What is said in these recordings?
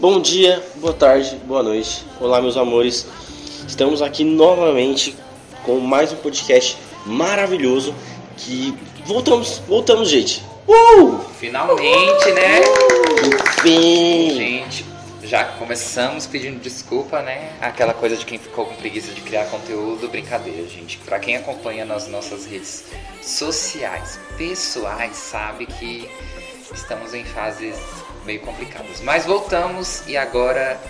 Bom dia, boa tarde, boa noite. Olá, meus amores. Estamos aqui novamente com mais um podcast maravilhoso que voltamos, voltamos, gente. Uh! Finalmente, né? Enfim. Gente, já começamos pedindo desculpa, né? Aquela coisa de quem ficou com preguiça de criar conteúdo, brincadeira, gente. Pra quem acompanha nas nossas redes sociais, pessoais, sabe que estamos em fases meio complicadas. Mas voltamos e agora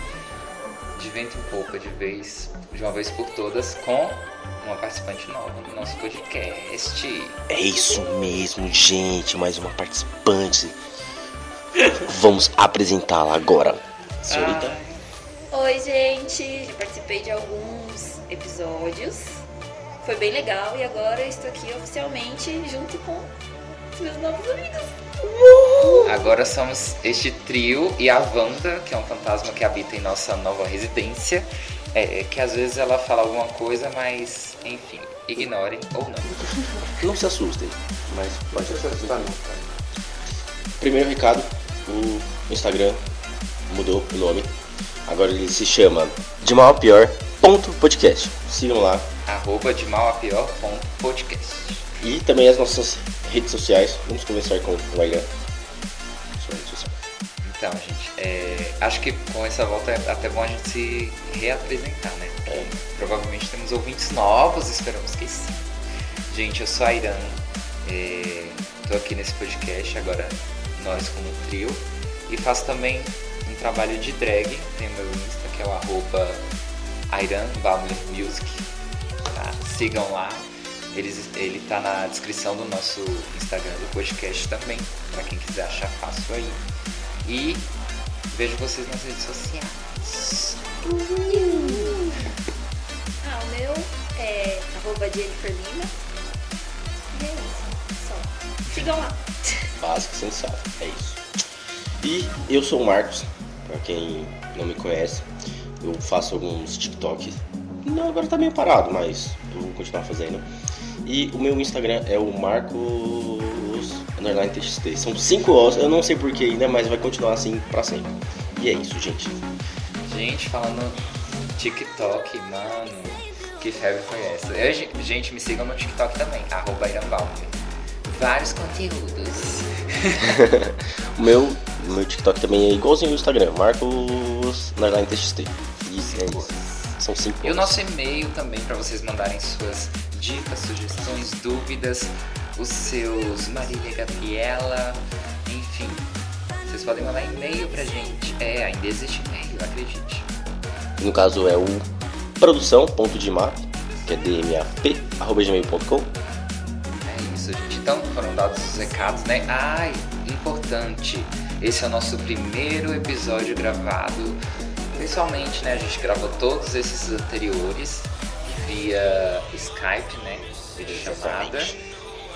de vento em pouco, de vez, de uma vez por todas, com uma participante nova no nosso podcast. É isso mesmo, gente. Mais uma participante. Vamos apresentá-la agora. Senhorita. Oi, gente! Já participei de alguns episódios. Foi bem legal e agora eu estou aqui oficialmente junto com os meus novos amigos. Agora somos este trio e a Wanda, que é um fantasma que habita em nossa nova residência. É, que às vezes ela fala alguma coisa, mas enfim, ignorem ou não. Não se assustem, mas pode se assustar não. Primeiro recado, o Instagram mudou o nome. Agora ele se chama De Mal a Pior ponto podcast. Sigam lá. Arroba de mal a pior ponto podcast. E também as nossas redes sociais. Vamos conversar com o social. Então, gente, é, acho que com essa volta é até bom a gente se reapresentar, né? É. Provavelmente temos ouvintes novos, esperamos que sim. Gente, eu sou a Irã, é, tô aqui nesse podcast, agora nós como trio, e faço também um trabalho de drag, tem meu Insta, que é o arroba Music, tá? Sigam lá, Eles, ele tá na descrição do nosso Instagram do podcast também, pra quem quiser achar fácil aí. E vejo vocês nas redes sociais. Ah, o meu é arroba Jennifer Lima. E é isso, só. Sigam lá. Básico, sensato. É isso. E eu sou o Marcos, pra quem não me conhece. Eu faço alguns TikToks. Não, agora tá meio parado, mas eu vou continuar fazendo. E o meu Instagram é o Marcos underline TXT. São cinco O's, eu não sei porquê ainda, mas vai continuar assim pra sempre. E é isso, gente. Gente, falando TikTok, mano, que febre foi essa? Eu, ge- gente, me sigam no TikTok também, arroba. Vários conteúdos. O meu, o meu TikTok também é igualzinho ao Instagram, Marcos underline TXT. E é isso. São cinco E o O's. nosso e-mail também para vocês mandarem suas dicas, sugestões, dúvidas, os seus Marília Gabriela, enfim. Vocês podem mandar e-mail pra gente. É, ainda existe e-mail, acredite. No caso é o produção.dimap, que é dmap, arroba gmail.com. É isso, gente. Então foram dados os recados, né? Ai, importante. Esse é o nosso primeiro episódio gravado pessoalmente, né? A gente gravou todos esses anteriores via Skype, né? Vídeo chamada. Exatamente.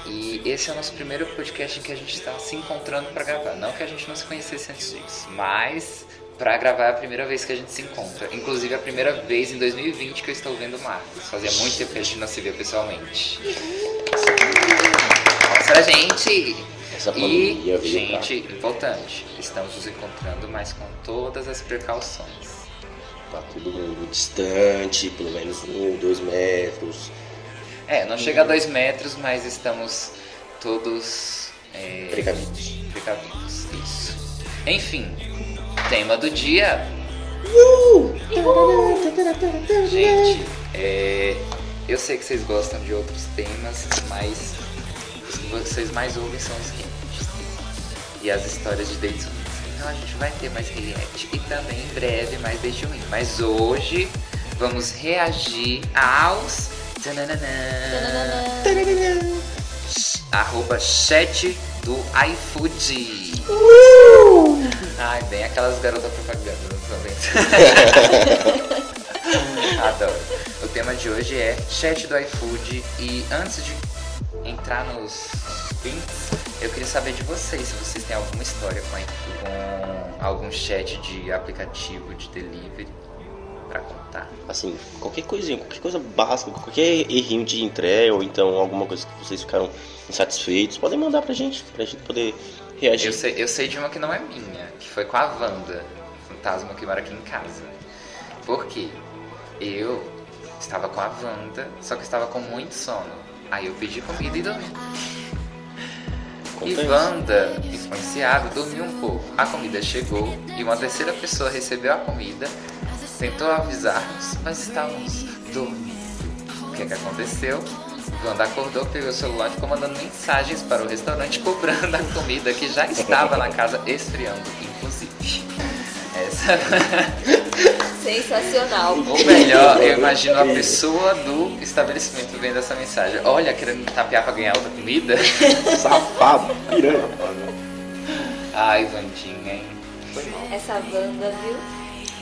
E esse é o nosso primeiro podcast em que a gente está se encontrando para gravar. Não que a gente não se conhecesse antes disso, mas para gravar é a primeira vez que a gente se encontra. Inclusive a primeira vez em 2020 que eu estou vendo o Marcos. Fazia muito tempo que a gente não se via pessoalmente. Mostra a gente! Essa E, gente, importante, estamos nos encontrando, mas com todas as precauções. Tá todo mundo distante, pelo menos um dois metros. É, não chega a dois metros, mas estamos todos é, Precavidos. precavidos. Isso. Enfim, tema do dia. Gente, é, eu sei que vocês gostam de outros temas, mas os que vocês mais ouvem são os reacts e as histórias de dates. Então a gente vai ter mais react e também em breve mais date ruim. Mas hoje vamos reagir aos tananana, arroba chat do iFood. Ai, bem aquelas garotas propaganda, não tô vendo. Adoro. O tema de hoje é chat do iFood e antes de entrar nos links, eu queria saber de vocês, se vocês têm alguma história com, com algum chat de aplicativo de delivery pra contar. Assim, qualquer coisinha, qualquer coisa básica, qualquer errinho de entrega ou então alguma coisa que vocês ficaram insatisfeitos, podem mandar pra gente, pra gente poder reagir. Eu sei, eu sei de uma que não é minha, que foi com a Wanda. fantasma que mora aqui em casa. Por quê? Eu estava com a Wanda, só que estava com muito sono. Aí eu pedi comida e dormi. E Compensa. Wanda, influenciada, dormiu um pouco. A comida chegou e uma terceira pessoa recebeu a comida, tentou avisar-nos, mas estávamos dormindo. O que é que aconteceu? Wanda acordou, pegou o celular e ficou mandando mensagens para o restaurante cobrando a comida que já estava na casa esfriando, inclusive. Essa Sensacional. Ou melhor, eu imagino a pessoa do estabelecimento vendo essa mensagem. Olha, querendo tapear pra ganhar outra comida. Safado, piranha. Ai, Vandinha, hein? Essa banda, viu?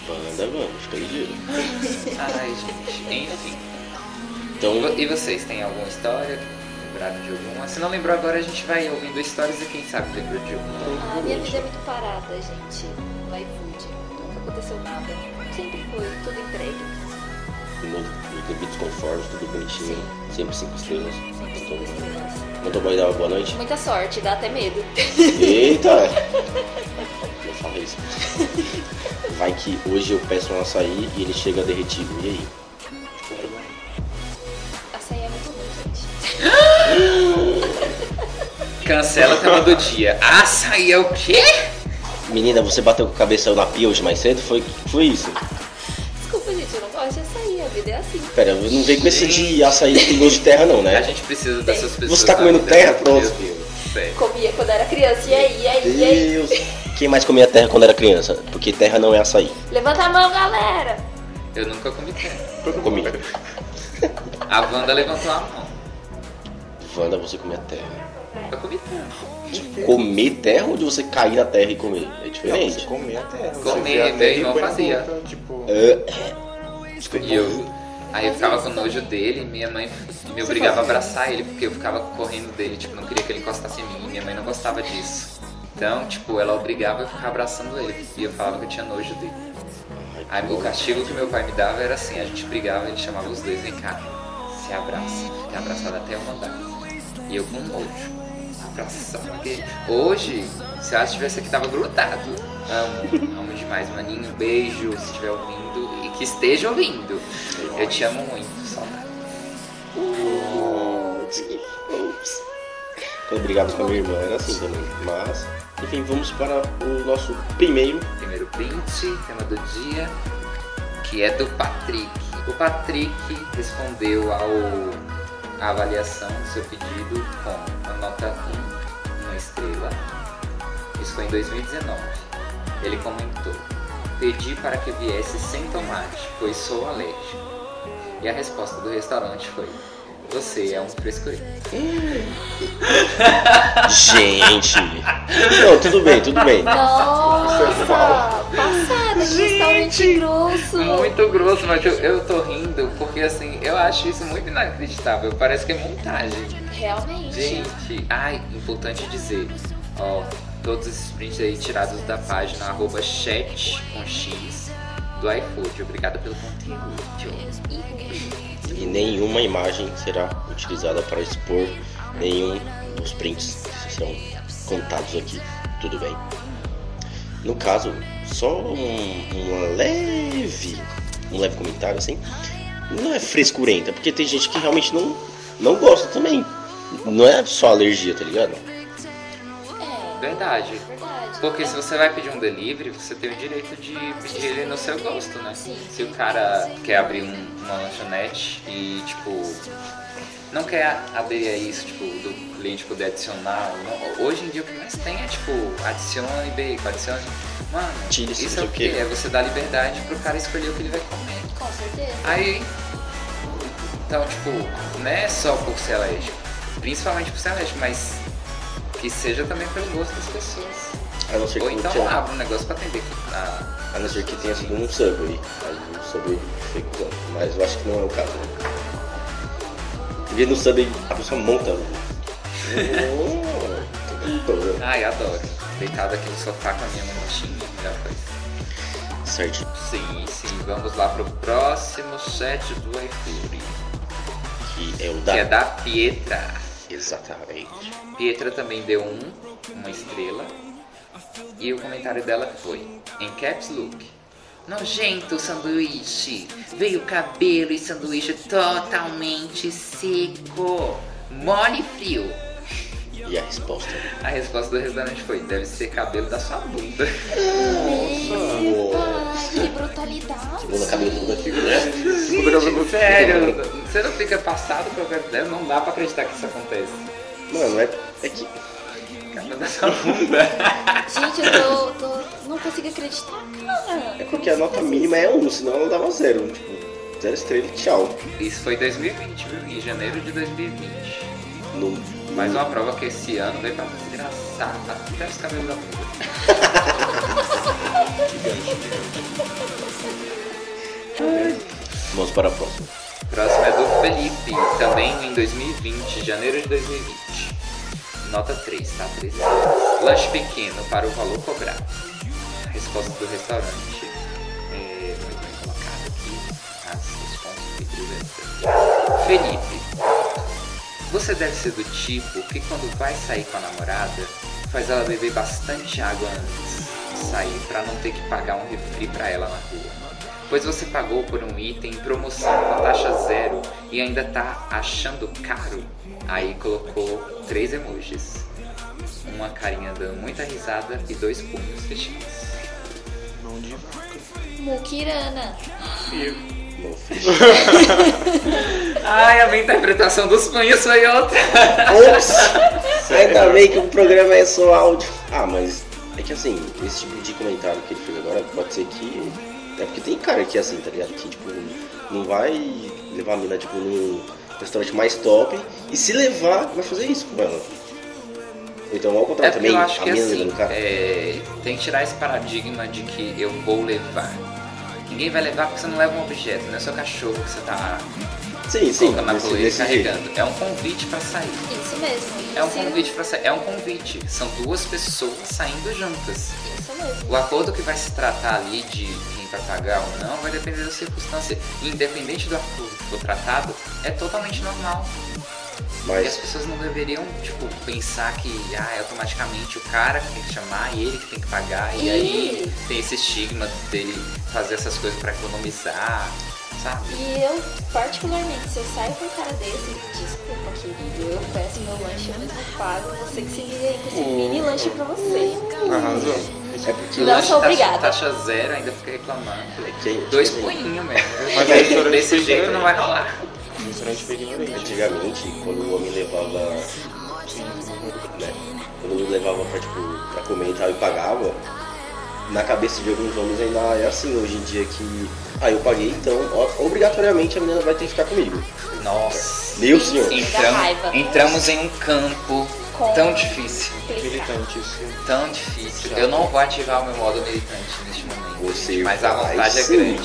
Banda, mano, fica ligeiro. Ai, gente. Enfim. Então, E vocês, têm alguma história? Lembraram de alguma? Se não lembrou agora, a gente vai ouvindo histórias e quem sabe lembrou de alguma. A minha vida é muito parada, gente. No Nunca aconteceu nada. Sempre foi, tudo entregue. no devidos conformes, tudo bonitinho. Sempre cinco estrelas. Sempre cinco Então, estrelas. Tô bom dar uma boa noite? Muita sorte, dá até medo. Eita! Não fala isso. Vai que hoje eu peço um açaí e ele chega derretido. E aí? Açaí é muito ruim, gente. Cancela o tema do dia. Açaí é o quê? Menina, você bateu com a cabeça na pia hoje mais cedo? Foi, foi isso? Desculpa, gente, eu não gosto de açaí. A vida é assim. Pera, eu não vem com esse de açaí que tem gosto de terra não, A né? gente precisa dessas pessoas. Você tá comendo terra? Pronto. Comia quando era criança. E aí, e aí, e aí? Deus! Quem mais comia terra quando era criança? Porque terra não é açaí. Levanta a mão, galera. Eu nunca comi terra. Eu comi. A Wanda levantou a mão. Wanda, você comia terra. Eu comi terra. Comer terra ou de você cair na terra e comer? É Não, diferente. você comer a terra. Comer, a meu terra e irmão fazia. boca, tipo, É, E eu. Aí eu ficava com nojo dele e minha mãe me obrigava a abraçar ele porque eu ficava correndo dele, tipo, não queria que ele encostasse em mim e minha mãe não gostava disso. Então, tipo, ela obrigava eu ficar abraçando ele e eu falava que eu tinha nojo dele. Aí o castigo que meu pai me dava era assim, a gente brigava, ele chamava os dois, vem cá, se abraça, fica abraçado até eu mandar. E eu com nojo. Abraçava ele. Hoje, se ela estivesse aqui, tava grudado. Amo, amo demais, maninho. Beijo, se estiver ouvindo e que esteja ouvindo. Eu te amo muito, saudade. Quando eu brigava com a minha irmã era assim também. Mas, enfim, vamos para o nosso primeiro. Primeiro print, tema do dia, que é do Patrick. O Patrick respondeu ao, à avaliação do seu pedido com a nota 1, uma estrela. Isso foi em 2019. Ele comentou: Pedi para que viesse sem tomate, pois sou alérgico. E a resposta do restaurante foi: Você é um frescurento. Gente! Não, tudo bem, tudo bem. Nossa, passada restaurante grosso. Muito grosso, mas eu, eu tô rindo porque assim, eu acho isso muito inacreditável. Parece que é montagem. Realmente. Gente, ai, importante dizer, ó, todos esses prints aí tirados da página arroba chat com X do iFood. Obrigado pelo conteúdo. E nenhuma imagem será utilizada para expor nenhum dos prints que serão contados aqui. Tudo bem? No caso, só um, leve, um leve comentário assim. Não é frescurenta, porque tem gente que realmente não, não gosta também. Não é só alergia, tá ligado? É, Verdade. verdade. Porque se você vai pedir um delivery, você tem o direito de pedir ele no seu gosto, né? Sim. Se o cara quer abrir um- uma lanchonete e, tipo, não quer aderir a isso, tipo, do cliente poder adicionar. não- hoje em dia o que mais tem é, tipo, adicione bacon, adicione. Mano, Tire isso é o quê? É você dar liberdade pro cara escolher o que ele vai comer. Com certeza. Aí. Então, tipo, não é só por ser alérgico. Principalmente por ser alérgico, mas que seja também pelo gosto das pessoas. A não ser Ou que então tenha, abra um negócio pra atender a, a não ser que tenha sido um Subway. Aí o Subway foi. Mas eu acho que não é o caso. Né? Porque no Subway a pessoa monta. Oh, Ai, adoro. Deitado aqui no sofá com a minha manchinha, melhor coisa. certo. Sim, sim. Vamos lá pro próximo set do iFood. Que é o Que da. é da Pietra. Exatamente. Pietra também deu um, uma estrela. E o comentário dela foi, em caps look. Nojento sanduíche. Veio cabelo e sanduíche totalmente seco. Mole e frio. E a resposta? A resposta do restaurante foi: deve ser cabelo da sua bunda. Pai, que brutalidade. Bunda cabeluda aqui, né? Sério, você não fica passado com a dela? Não dá pra acreditar que isso acontece. Mano, é, é que. Cabelo da sua bunda. Gente, eu tô, tô- não consigo acreditar, cara. É porque a nota mínima é 1, senão ela dava zero. Tipo, zero estrela e tchau. Isso foi 2020, viu? Em janeiro de 2020. Não, Mais uma prova que esse ano veio pra desgraçar até os cabelos da bunda. Vamos para a próxima. Próximo é do Felipe, também em 2020, janeiro de 2020. Nota 3, tá? 3 Lanche pequeno para o valor cobrado. A resposta do restaurante é muito bem colocada aqui. As, que brilhantes. Felipe, você deve ser do tipo que quando vai sair com a namorada, faz ela beber bastante água antes de sair para não ter que pagar um refri para ela na rua. Pois você pagou por um item em promoção com taxa zero e ainda tá achando caro? Aí colocou três emojis. Uma carinha dando muita risada e dois punhos fechados. Mão de vaca. Mukirana. Fiz. Ai, a minha interpretação dos punhos foi outra. Ops! Ainda bem que o programa é só áudio. Ah, mas é que assim, esse tipo de comentário que ele fez agora pode ser que. É porque tem cara que é assim, tá ligado? Que tipo, não vai levar a mina tipo num restaurante mais top e se levar, vai fazer isso com ela. Então ao É contrário porque também, eu acho a que mina assim, levando o cara. é, tem que tirar esse paradigma de que eu vou levar. Ninguém vai levar porque você não leva um objeto, não é seu cachorro que você tá Sim, sim, na desse, coleira desse jeito. carregando. É um convite pra sair. Isso mesmo. É um convite para sair. É um convite. São duas pessoas saindo juntas. Isso mesmo. O acordo que vai se tratar ali de quem vai pagar ou não vai depender da circunstância. Independente do acordo que for tratado, é totalmente normal. E as Mas pessoas não deveriam, tipo, pensar que ah, é automaticamente o cara que tem que chamar e ele que tem que pagar. E aí tem esse estigma dele fazer essas coisas pra economizar, sabe? E eu, particularmente, se eu saio com um cara desse, desculpa, querido, eu peço meu lanche, eu mesmo pago, você que se liga aí com esse mini lanche pra você. Arrasou. é porque Não sou taxa- obrigada. Taxa zero, ainda fica reclamando. é que, Dois tipo, punhinhos mesmo. Mas é restaurante Desse jeito né? não vai rolar. Antigamente, quando o homem levava. Né, quando ele levava pra, tipo, pra comer e tal e pagava, na cabeça de alguns homens ainda é assim hoje em dia que. Ah, eu paguei, então ó, obrigatoriamente a menina vai ter que ficar comigo. Nossa. Meu senhor. Sim. Entram- Dá raiva. entramos em um campo Com- tão difícil. Militante, isso. Tão difícil. Eu não vou ativar o meu modo militante neste momento. Você mas a vai vontade é sim.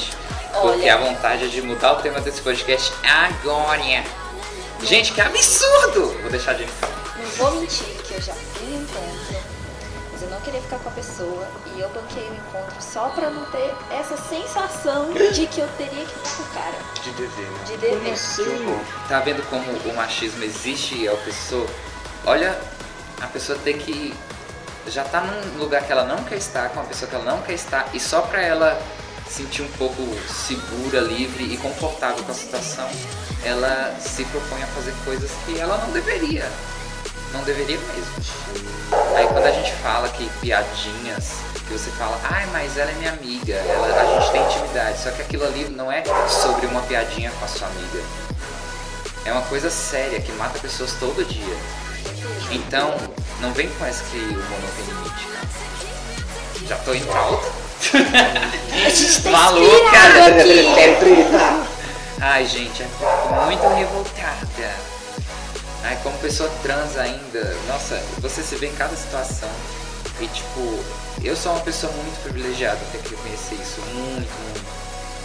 Porque a vontade é de mudar o tema desse podcast agora. Gente, que absurdo! Vou deixar de falar. Não vou mentir que eu já no encontro, mas eu não queria ficar com a pessoa e eu banquei o encontro só pra não ter essa sensação de que eu teria que ficar com o cara, De dever, né? de dever. Que horror. Tá vendo como o machismo existe e é opressor? Olha, a pessoa ter que. Já tá num lugar que ela não quer estar, com uma pessoa que ela não quer estar, e só pra ela sentir um pouco segura, livre e confortável com a situação, ela se propõe a fazer coisas que ela não deveria. Não deveria mesmo. Aí quando a gente fala que piadinhas, que você fala, ai, mas ela é minha amiga, ela, a gente tem intimidade, só que aquilo ali não é sobre uma piadinha com a sua amiga. É uma coisa séria que mata pessoas todo dia. Então, não vem com essa que o mundo tem limite, cara. Já tô pra outra? A gente tá Maluca! aqui. Ai, gente, é muito revoltada. Ai, como pessoa trans ainda, nossa, você se vê em cada situação. E tipo, eu sou uma pessoa muito privilegiada, tenho que reconhecer isso, muito, muito,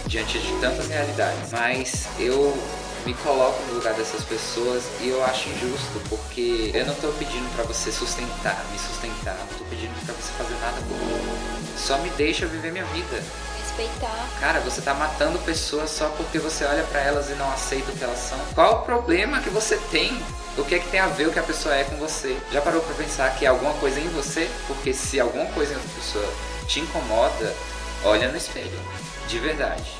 diante de tantas realidades. Mas eu me coloco no lugar dessas pessoas e eu acho injusto, porque eu não tô pedindo pra você sustentar, me sustentar, não tô pedindo pra você fazer nada por mim. Só me deixa viver minha vida. Respeitar. Cara, você tá matando pessoas só porque você olha pra elas e não aceita o que elas são. Qual o problema que você tem? o que é que tem a ver o que a pessoa é com você? Já parou pra pensar que é alguma coisa em você? Porque se alguma coisa em outra pessoa te incomoda, olha no espelho. De verdade.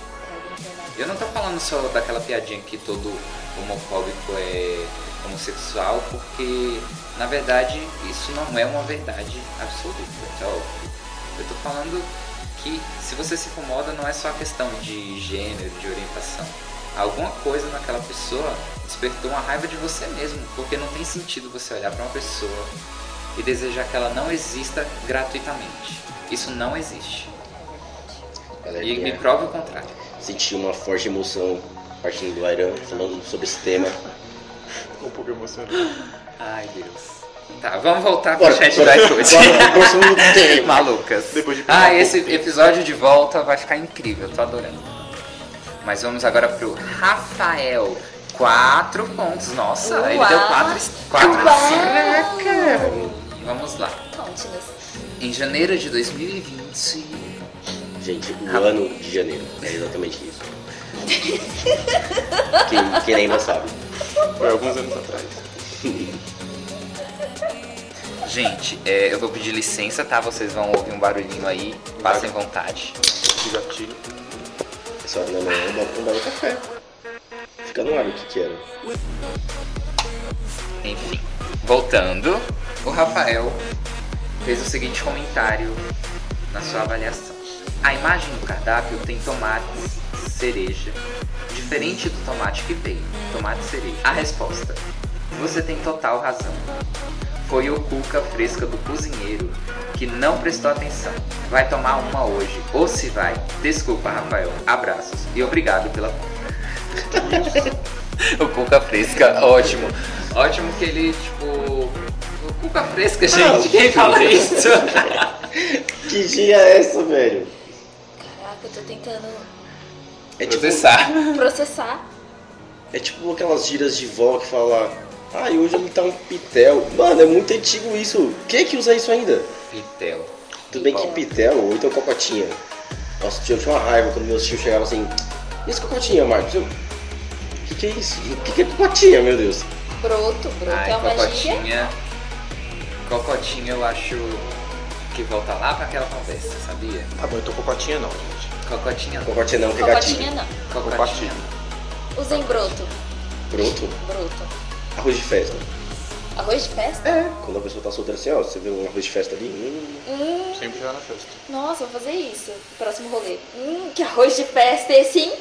Eu não tô falando só daquela piadinha que todo homofóbico é homossexual, porque na verdade isso não é uma verdade absoluta, é óbvio. Eu tô falando que se você se incomoda não é só a questão de gênero, de orientação. Alguma coisa naquela pessoa despertou uma raiva de você mesmo, porque não tem sentido você olhar para uma pessoa e desejar que ela não exista gratuitamente. Isso não existe. E me prove o contrário. senti uma forte emoção partindo do Airan, falando sobre esse tema. Um pouco emocionado. Ai, Deus. Tá, vamos voltar Bora, pro chat da tema. Malucas. Depois de ah, esse episódio de volta vai ficar incrível, tô adorando. Mas vamos agora pro Rafael. Quatro pontos. Nossa, ele Uau. deu quatro. quatro. Caraca. Vamos lá. Conte-nos. Em janeiro de 2020. Gente, o ano de janeiro. É exatamente isso. Quem, quem lembra sabe. Foi alguns anos atrás. Gente, é, eu vou pedir licença, tá? Vocês vão ouvir um barulhinho aí. Passem vontade. De gatilho. Essa hora da manhã, um um belo café. Fica no ar o que que era. Enfim, voltando, o Rafael fez o seguinte comentário na sua avaliação. A imagem do cardápio tem tomates cereja, diferente do tomate que veio, tomate cereja. A resposta: Você tem total razão. Foi o cuca fresca do cozinheiro que não prestou atenção. Vai tomar uma hoje, ou se vai. Desculpa, Rafael. Abraços e obrigado pela o Cuca Fresca, ótimo. Ótimo que ele, tipo. O Cuca Fresca, gente, quem fala isso? Que dia é essa, velho? Caraca, eu tô tentando É tipo, Processar. processar. é tipo aquelas gírias de vó que fala. Ai, hoje ele tá um pitel. Mano, é muito antigo isso. Quem é que usa isso ainda? Pitel. Tudo bem que pitel ou então cocotinha. Nossa, tio, eu tinha uma raiva quando meus tios chegavam assim. E esse cocotinha, Marcos? Eu. O que, que é isso? O que, que é cocotinha, meu Deus? Broto, broto Ai, é uma gíria. cocotinha. Cocotinha eu acho que volta lá pra aquela conversa, sabia? Tá bom, eu tô com cotinha não, gente. Cocotinha não. Cocotinha não, que é Cocotinha gatilho. não. Cocotinha. Usem broto. Pronto? Broto. Arroz de festa. Arroz de festa? É. Quando a pessoa tá solteira assim, ó, você vê um arroz de festa ali. Hum, Hum, Sempre já na festa. nossa, vou fazer isso. Próximo rolê. Hum, que arroz de festa esse, hein?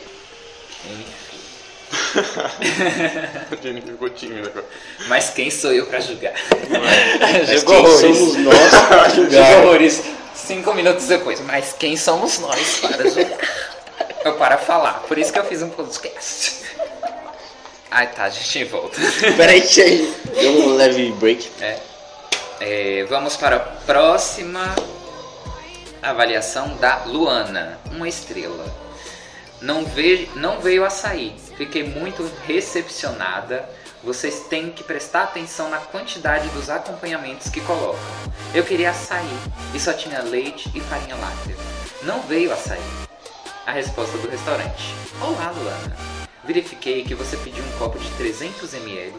A Jennifer ficou tímida agora. Mas quem sou eu pra julgar? Jogou horrores. somos nós pra Jogou julgar? horrores. Cinco minutos depois. Mas quem somos nós para julgar? Eu para falar. Por isso que eu fiz um podcast. Ai tá, a gente volta. Peraí, gente. Deu um leve break. É. É, vamos para a próxima avaliação da Luana, uma estrela. Não, ve não veio açaí, fiquei muito recepcionada. Vocês têm que prestar atenção na quantidade dos acompanhamentos que colocam. Eu queria açaí e só tinha leite e farinha láctea. Não veio açaí. A resposta do restaurante: Olá, Luana. Verifiquei que você pediu um copo de 300 ml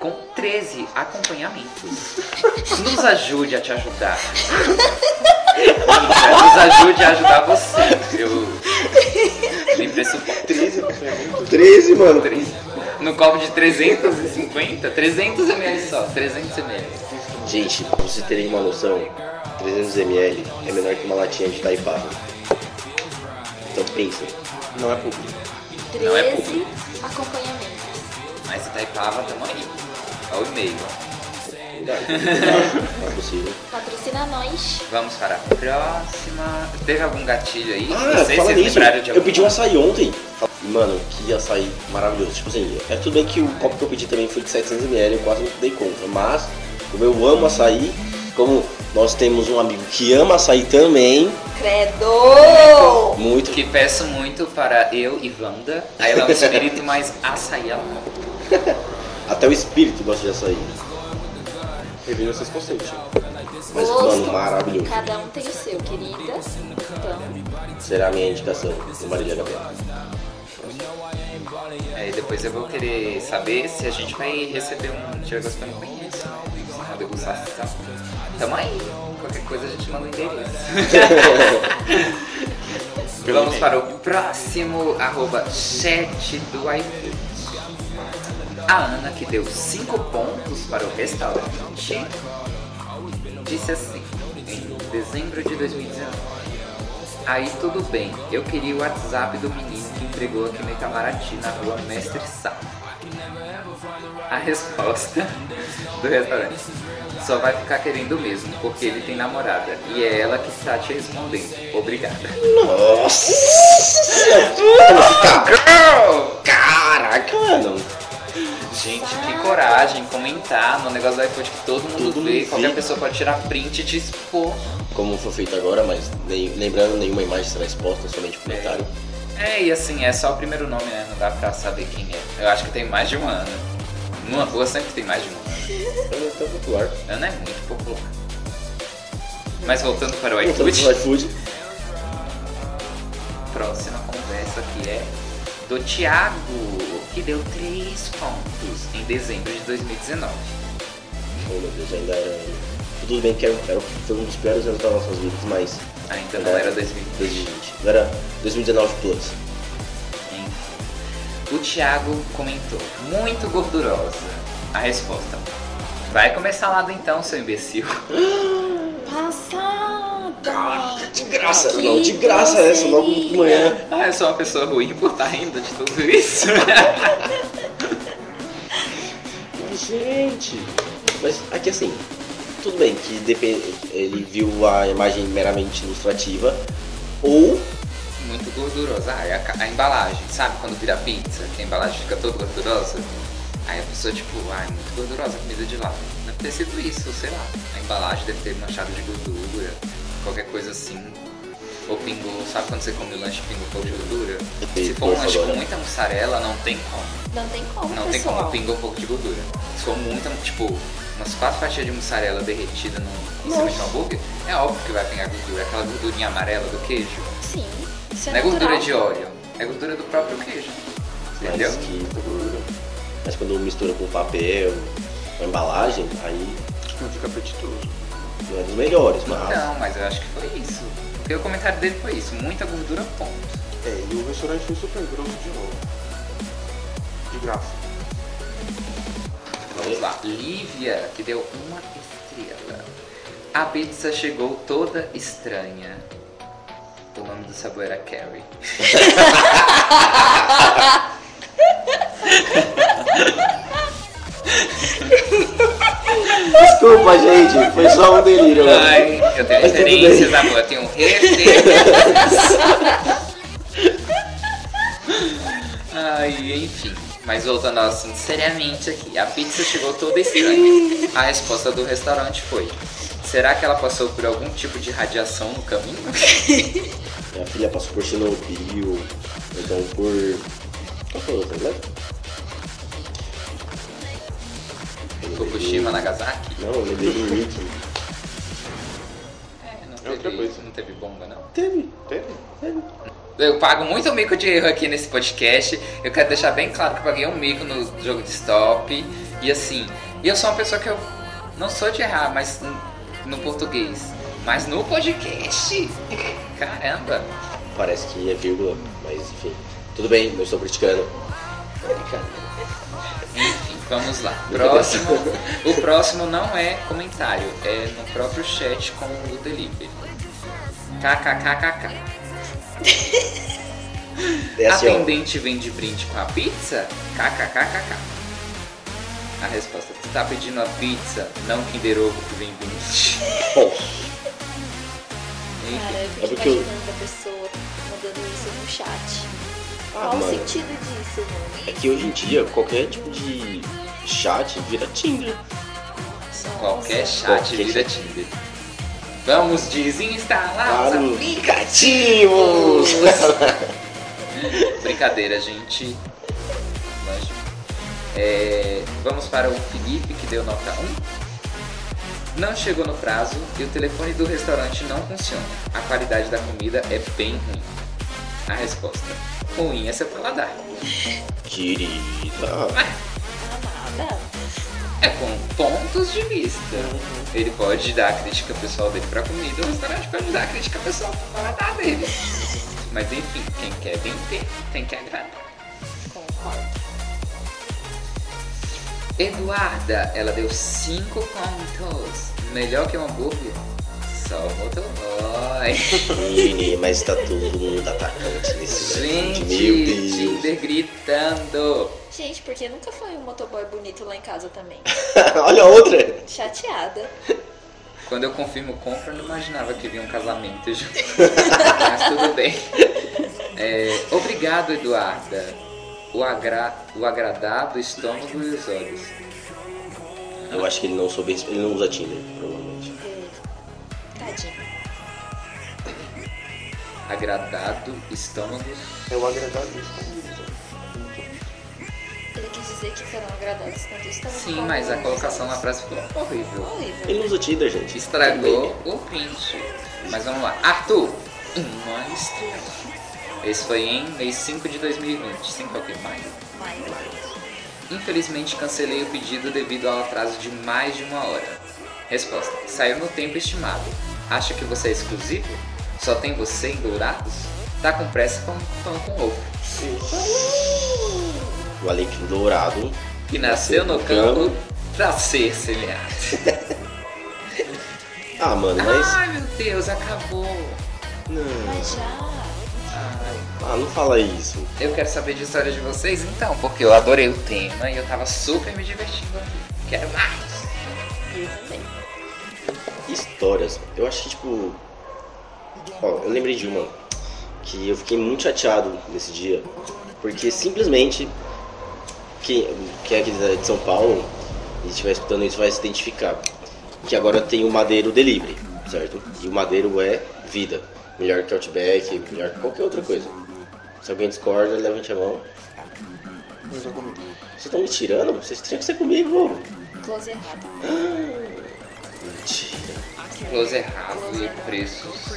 com 13 acompanhamentos. Nos ajude a te ajudar. Nos ajude a ajudar você. Eu me pressuponho. 13 acompanhamentos. 13, mano. Três- No copo de 350, 300 ml só, 300 ml. Gente, pra vocês terem uma noção, 300ml é menor que uma latinha de Taipava. Então pensa. Não é público. 13 Não é público. acompanhamentos. Mas Itaipava, tamo aí. Olha o e-mail. É possível. Patrocina nós. Vamos para a próxima. Teve algum gatilho aí? Ah, Não sei fala se vocês nisso. lembraram de Eu pedi um açaí ontem. Mano, que açaí maravilhoso. Tipo assim, é tudo bem que o copo que eu pedi também foi de 700ml, eu quase não dei conta. Mas, como eu amo açaí, como nós temos um amigo que ama açaí também, Credo! muito. Que peço muito para eu e Wanda. Aí ela é um espírito, mas açaí ela não. Até o espírito gosta de açaí. Revendo seus conceitos. Mas, Gosto. mano, maravilhoso. Cada um tem o seu, querida. Então, Será a minha indicação do Marília Gabriela. É, e depois eu vou querer saber se a gente vai receber um Tiagos que eu não conheço, degustação. Tamo aí. Qualquer coisa a gente manda o endereço. Vamos para o próximo arroba chat do iFood. A Ana, que deu 5 pontos para o restaurante, disse assim, em dezembro de 2019. Aí tudo bem, eu queria o WhatsApp do menino que entregou aqui no Itamaraty, na rua Mestre Sá. A resposta do restaurante. Só vai ficar querendo mesmo, porque ele tem namorada. E é ela que está te respondendo. Obrigada. Nossa! Girl! Caraca, mano. Gente, que coragem comentar no negócio do iPod que todo mundo Todo vê, mundo qualquer vê. pessoa pode tirar print e te expor. Como foi feito agora, mas nem- lembrando, nenhuma imagem será exposta, somente comentário. É, e assim, é só o primeiro nome, né? Não dá pra saber quem é. Eu acho que tem mais de um ano. Numa rua sempre tem mais de um ano. É tão popular. Ana é muito popular. Mas voltando para o Voltando iFood, pro iFood. próxima conversa aqui é do Thiago, que deu 3 pontos em dezembro de 2019. Oh meu Deus, ainda era. Tudo bem que era, era- foi um dos piores anos das nossas vidas, mas. Ainda não era 2020. 2020. Não era 2019 Plus. O Thiago comentou, muito gordurosa. A resposta. Vai começar lá do então, seu imbecil. Passada! De graça, não, de graça essa, logo de manhã. Ah, eu sou uma pessoa ruim por estar rindo de tudo isso. Gente. Mas aqui assim, tudo bem que depende, ele viu a imagem meramente ilustrativa, ou gordurosa. Ah, é a, a embalagem, sabe quando vira pizza, que a embalagem fica toda gordurosa? Aí a pessoa, tipo, ah, é muito gordurosa a comida de lá. Deve ter sido isso, sei lá. A embalagem deve ter manchado de gordura, qualquer coisa assim. Ou pingou, sabe quando você come o lanche pingou um pouco de gordura? Tem Se for um lanche com muita mussarela, não tem como. Não tem como, Não tem pessoal. como pingar um pouco de gordura. Se for muita, tipo, umas quatro fatias de mussarela derretida no, em cima de um hambúrguer, é óbvio que vai pingar gordura. Aquela gordurinha amarela do queijo. Sim, isso é Não é gordura de óleo, é gordura do próprio queijo. Entendeu? mais que gordura. Mas quando mistura com papel, com embalagem, aí Não fica apetitoso. não é dos melhores, mas. Então, mas eu acho que foi isso. Porque o comentário dele foi isso, muita gordura, ponto. É, e o restaurante foi super grosso de novo. De graça. Vamos lá. Lívia, que deu uma estrela. A pizza chegou toda estranha. O nome do sabor era Carrie. Desculpa, gente, foi só um delírio. mano. Ai, eu tenho referências, amor. Eu tenho referências. Ai, enfim. Mas voltando ao assunto seriamente aqui. A pizza chegou toda estranha. A resposta do restaurante foi... Será que ela passou por algum tipo de radiação no caminho? Minha filha passou por Chernobyl, ou então por. Qual foi outra, né? Fukushima, Nagasaki? Não, eu lembrei do Rick. É, não É outra teve, coisa. não teve bomba, não. Teve, Teve? teve. Eu pago muito mico de erro aqui nesse podcast. Eu quero deixar bem claro que eu paguei um mico no jogo de stop. E assim, e eu sou uma pessoa que eu não sou de errar, mas no, português. Mas no podcast. Caramba. Parece que é vírgula, mas enfim. Tudo bem, eu estou criticando. Enfim, vamos lá. Próximo. O próximo não é comentário, é no próprio chat com o delivery. KKKKK. É assim. Atendente vem de brinde com a pizza? KKKKK. A resposta: Tu tá pedindo a pizza, não Kinder Ovo que vem brinde. Bom, Enfim, Cara, eu É fico porque eu- imaginando a pessoa mandando isso no chat. Ah, Qual o sentido disso, mano? é que hoje em dia qualquer tipo de chat vira Tinder. qualquer Nossa. chat Qualquer vira chat. Tinder. Vamos desinstalar os Para os aplicativos! aplicativos! Brincadeira, gente. É, vamos para o Felipe, que deu nota 1. Não chegou no prazo e o telefone do restaurante não funciona. A qualidade da comida é bem ruim. A resposta. Ruim é seu paladar. Querida. É com pontos de vista. Ele pode dar a crítica pessoal dele pra comida, o restaurante pode dar a crítica pessoal pro paladar dele. Mas enfim, quem quer bem ter, tem que agradar. Concordo. Eduarda, ela deu 5 pontos. Melhor que um hambúrguer? Só o motoboy. Mas tá todo mundo atacante nesse Gente. Tinder gritando. Gente, porque nunca foi um motoboy bonito lá em casa também. Olha a outra. Chateada. Quando eu confirmo compra, eu não imaginava que vinha um casamento junto. Mas tudo bem. É, obrigado, Eduarda. O, agra... o agradar do estômago e os olhos. Eu acho que ele não soube. Ele não usa Tinder, provavelmente. É. Tadinho. Agradado estômago. Eu agradar isso. Ele quis dizer que serão agradados quanto estão Sim, mas a colocação na frase ficou horrível. Horrível. Ele não usa Tinder, gente. Estragou o print. Mas vamos lá. Arthur, uma estrela. Esse foi em mês 5 de 2020. 5 é o quê? Maio. Infelizmente cancelei o pedido devido ao atraso de mais de uma hora. Resposta: Saiu no tempo estimado. Acha que você é exclusivo? Só tem você em Dourados? Tá com pressa com pão com ovo. O Alecrim Dourado. Que nasceu no campo pra ser semeado. Ah, mano, mas. Ai meu Deus, acabou. Não. mas já. Ah, não fala isso. eu quero saber de história de vocês então, porque eu adorei o tema e eu tava super me divertindo aqui. Quero mais. Eu também. Histórias. Eu acho que, tipo. Ó, eu lembrei de uma. Que eu fiquei muito chateado nesse dia. Porque simplesmente. Quem, quem é aqui de São Paulo e estiver escutando isso vai se identificar. Que agora tem o Madeiro Delivery, certo? E o Madeiro é vida. Melhor que Outback, melhor que qualquer outra coisa. Se alguém discorda, levante a mão. Vocês estão me tirando? Vocês tinham que ser comigo. Close errado. Mentira. Close errado e preços.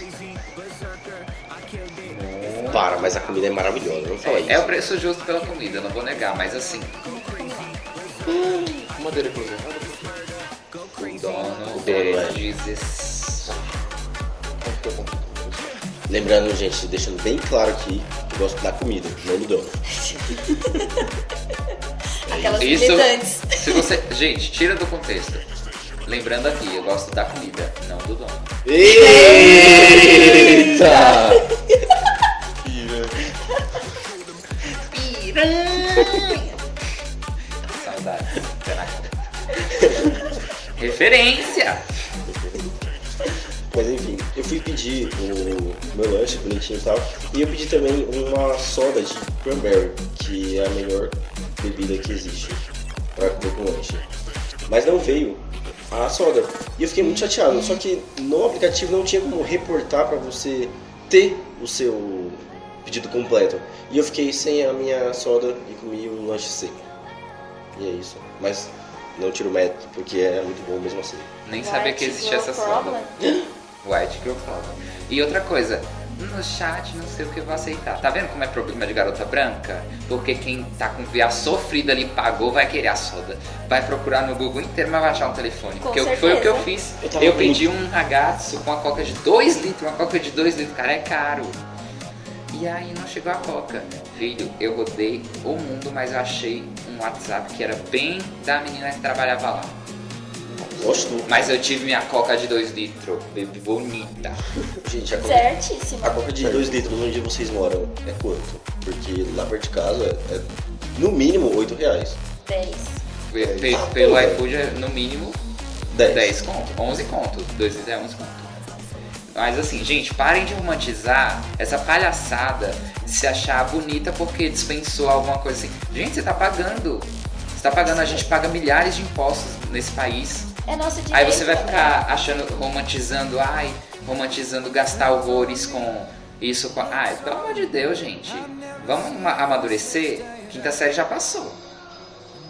Para, mas a comida é maravilhosa, não fala isso. É o preço justo pela comida, não vou negar, mas assim, Madeira cruz errada? o dono O dono é. 16. Não fica bom. Lembrando, gente, deixando bem claro aqui, gosto da comida, não do dono. Aquelas Isso, militantes. se você. Gente, tira do contexto. Lembrando aqui, eu gosto da comida, não do dono. Eita! Pira. Saudades. Caraca. Referência! Pedir o meu lanche bonitinho e tal, e eu pedi também uma soda de cranberry, que é a melhor bebida que existe pra comer com lanche. Mas não veio a soda. E eu fiquei muito chateado, só que no aplicativo não tinha como reportar pra você ter o seu pedido completo. E eu fiquei sem a minha soda e comi o lanche seco. E é isso. Mas não tiro o mérito, porque é muito bom mesmo assim. Nem sabia que existia essa soda. White Girl Problem. E outra coisa, no chat não sei o que eu vou aceitar. Tá vendo como é problema de garota branca? Porque quem tá com via sofrida ali pagou vai querer a soda. Vai procurar no Google inteiro, mas vai achar um telefone. Com Porque foi o que eu certeza. fiz. Eu Eu, tava pedi um ragazzo com uma coca de 2 litros. Uma coca de 2 litros, cara, é caro. E aí não chegou a coca. Filho, eu rodei o mundo, mas eu achei um WhatsApp que era bem da menina que trabalhava lá. Gosto. Mas eu tive minha coca de 2 litros, bebê bonita. Gente, a coca, Certíssimo. a coca de 2 litros onde vocês moram é quanto? Porque lá perto de casa é, é no mínimo 8 reais. 10. Pe- pe- Ah, pelo porra. iFood é no mínimo 10. 10 conto, 11 conto, 2 litros é 11 conto. Mas assim, gente, parem de romantizar essa palhaçada de se achar bonita porque dispensou alguma coisa assim. Gente, você tá pagando. Você tá pagando, a gente paga milhares de impostos nesse país. É nosso direito. Aí você vai né? ficar achando, romantizando, ai, romantizando gastar horrores com isso, com. Ai, pelo amor de Deus, gente. Vamos ama- amadurecer? Quinta série já passou.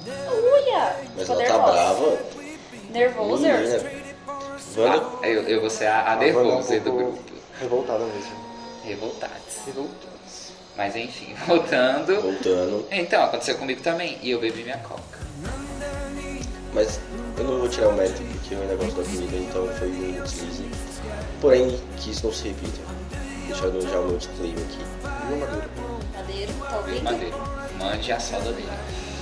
Uia! Mas ela tá nervosa. brava. Nervoso. Menina. Wanda, Ah, eu, eu vou ser a, a é um nervosa do pouco grupo. Revoltada mesmo. Revoltados. Revoltados. Mas enfim, voltando. Voltando. Então, aconteceu comigo também. E eu bebi minha coca. Mas eu não vou tirar o mérito porque eu ainda gosto da comida, então foi um deslize. Porém, que isso não se repita. Deixando já o meu disclaimer aqui. Viu, Madeira? Madeiro, tá ouvindo? Madeira? Mande a solda dele.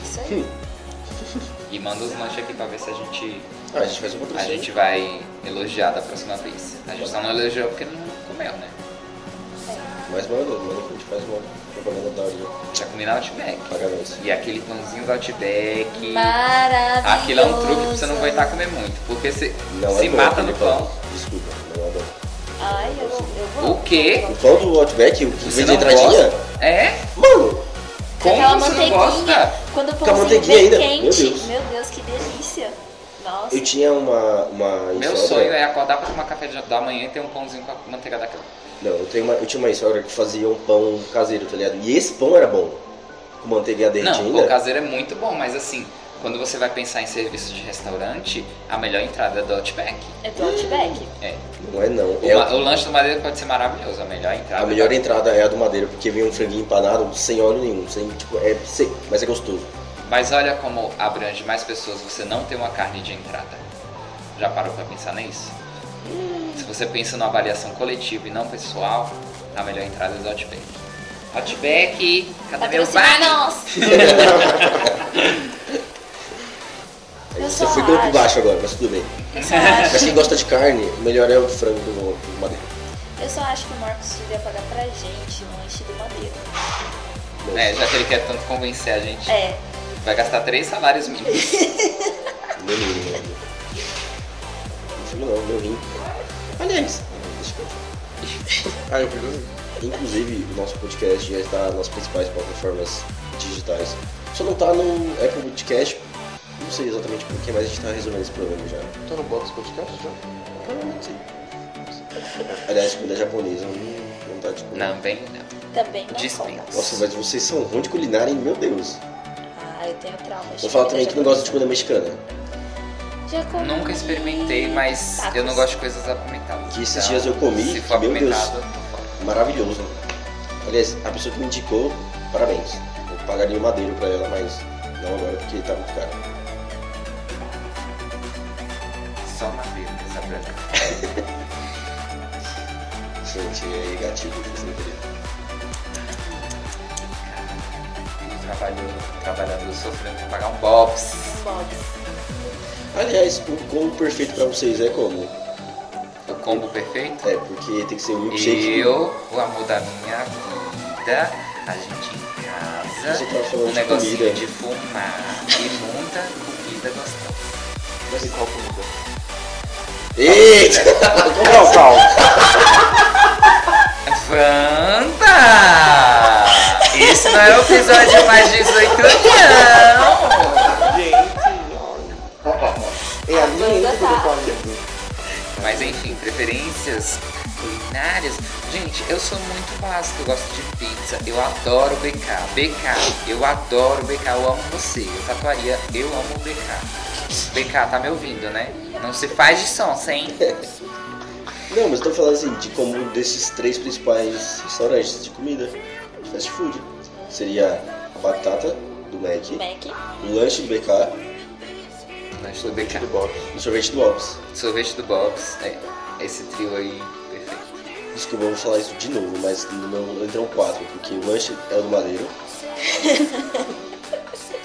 Isso aí. Hum. E manda os lanches aqui pra ver se a gente, Ah, a gente faz um a gente vai elogiar da próxima vez. A gente só não elogiou porque não comeu, né? Mas manda, manda que a gente faz uma propaganda da hora. Já comi na Outback. E aquele pãozinho do Outback. Maravilhoso. Aquilo é um truque pra você não aguentar comer muito. Porque você Não se é bom mata no pão. Desculpa, não é bom. Ai, eu, eu vou. O quê? O pão do Outback, o que Você vem de entradinha? gosta? É? Mano, Como Aquela você não manteiguinha. gosta? Quando o Com a pãozinho bem ainda? quente. Meu Deus. Meu Deus, que delícia. Nossa. eu tinha uma. uma Meu sonho é acordar pra tomar café da manhã e ter um pãozinho com a manteiga daquela. Não, eu, tenho uma, eu tinha uma sogra que fazia um pão caseiro, tá ligado? E esse pão era bom. Com manteiga derretida. Não, o caseiro é muito bom, mas assim, quando você vai pensar em serviço de restaurante, a melhor entrada é do Outback. É do Outback. É. Não é não. O, É o- o lanche do Madeira pode ser maravilhoso, a melhor entrada. a melhor é da- entrada é a do madeira, porque vem um franguinho empanado sem óleo nenhum. Sem, tipo, é seco, mas é gostoso. Mas olha como abrange mais pessoas você não ter uma carne de entrada. Já parou pra pensar nisso? Se você pensa numa avaliação coletiva e não pessoal, a melhor entrada é do Outback. Outback, cadê meu nós. Eu só foi por acho. baixo agora, mas tudo bem. Eu só acho, Mas quem gosta de carne, o melhor é o frango do, do madeira. eu só acho que o Marcos devia pagar pra gente um lanche do Madeira. É, já que ele quer tanto convencer a gente, É. vai gastar três salários mínimos. filho não, meu rim. Aliás, deixa eu Ah, eu. Inclusive, o nosso podcast já está nas principais plataformas digitais. Só não está no Apple Podcast. Não sei exatamente por que, mas a gente está resolvendo esse problema já. Tá no Box Podcast já? Provavelmente sim. Aliás, comida japonesa, não, não tá de comida. Não, bem não. Também não Dispensa. Nossa, mas vocês são ruins de culinária, hein? Meu Deus. Ah, eu tenho trauma. Vou falar também que não gosta de comida mexicana. Já comi Nunca experimentei, mas tacos. eu não gosto de coisas apimentadas. Que esses Então, dias eu comi, Se for meu Deus. apimentado, eu tô fora. Maravilhoso. Aliás, a pessoa que me indicou, parabéns. Eu pagaria o madeiro pra ela, mas não agora porque tá muito caro. Só madeira, essa branca. Gente, é gatilho, sem querer. Trabalhou, trabalhador sofrendo pra pagar um box. um box. Aliás, o combo perfeito pra vocês é como? O combo perfeito. É, porque tem que ser um milkshake. Eu, o amor da minha vida, a gente em casa, Você tava falando um de negocinho comida. de fumar e muita comida gostosa. E qual comida? Eita! Não, calma. Fanta! Esse não é o episódio mais 18 não! É a linha Ainda tá. falando. Mas enfim, preferências culinárias. Gente, eu sou muito básico, eu gosto de pizza, eu adoro BK. BK, eu adoro BK, eu amo você. Eu tatuaria, eu amo BK. BK, tá me ouvindo, né? Não se faz de som, sem. Não, mas eu tô falando assim, de como desses três principais restaurantes de comida, de fast food. Seria a batata do Mac, Mac. o lanche do BK Lanche do e o sorvete do Bob's. Sorvete do Bob's, é. Esse trio aí, perfeito. Desculpa, eu vou falar isso de novo, mas no meu entram quatro, porque o lanche é o do Madeiro.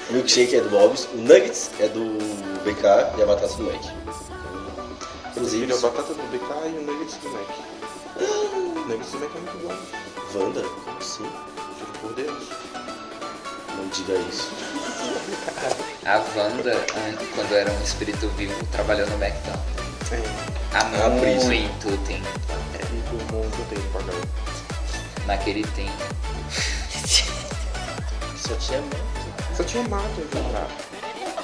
o milkshake é do Bob's, o Nuggets é do BK e a batata do Mac. Inclusive, a batata do BK e o nuggets do Mac. O nuggets do Mac é muito bom. Wanda, como assim? Juro por Deus. Não diga isso. A Wanda, an- quando era um espírito vivo, trabalhou no McDonald's. É. Há isso. muito tempo. E do mundo tem que pagar. Naquele tempo. Só tinha moto. Só tinha mato.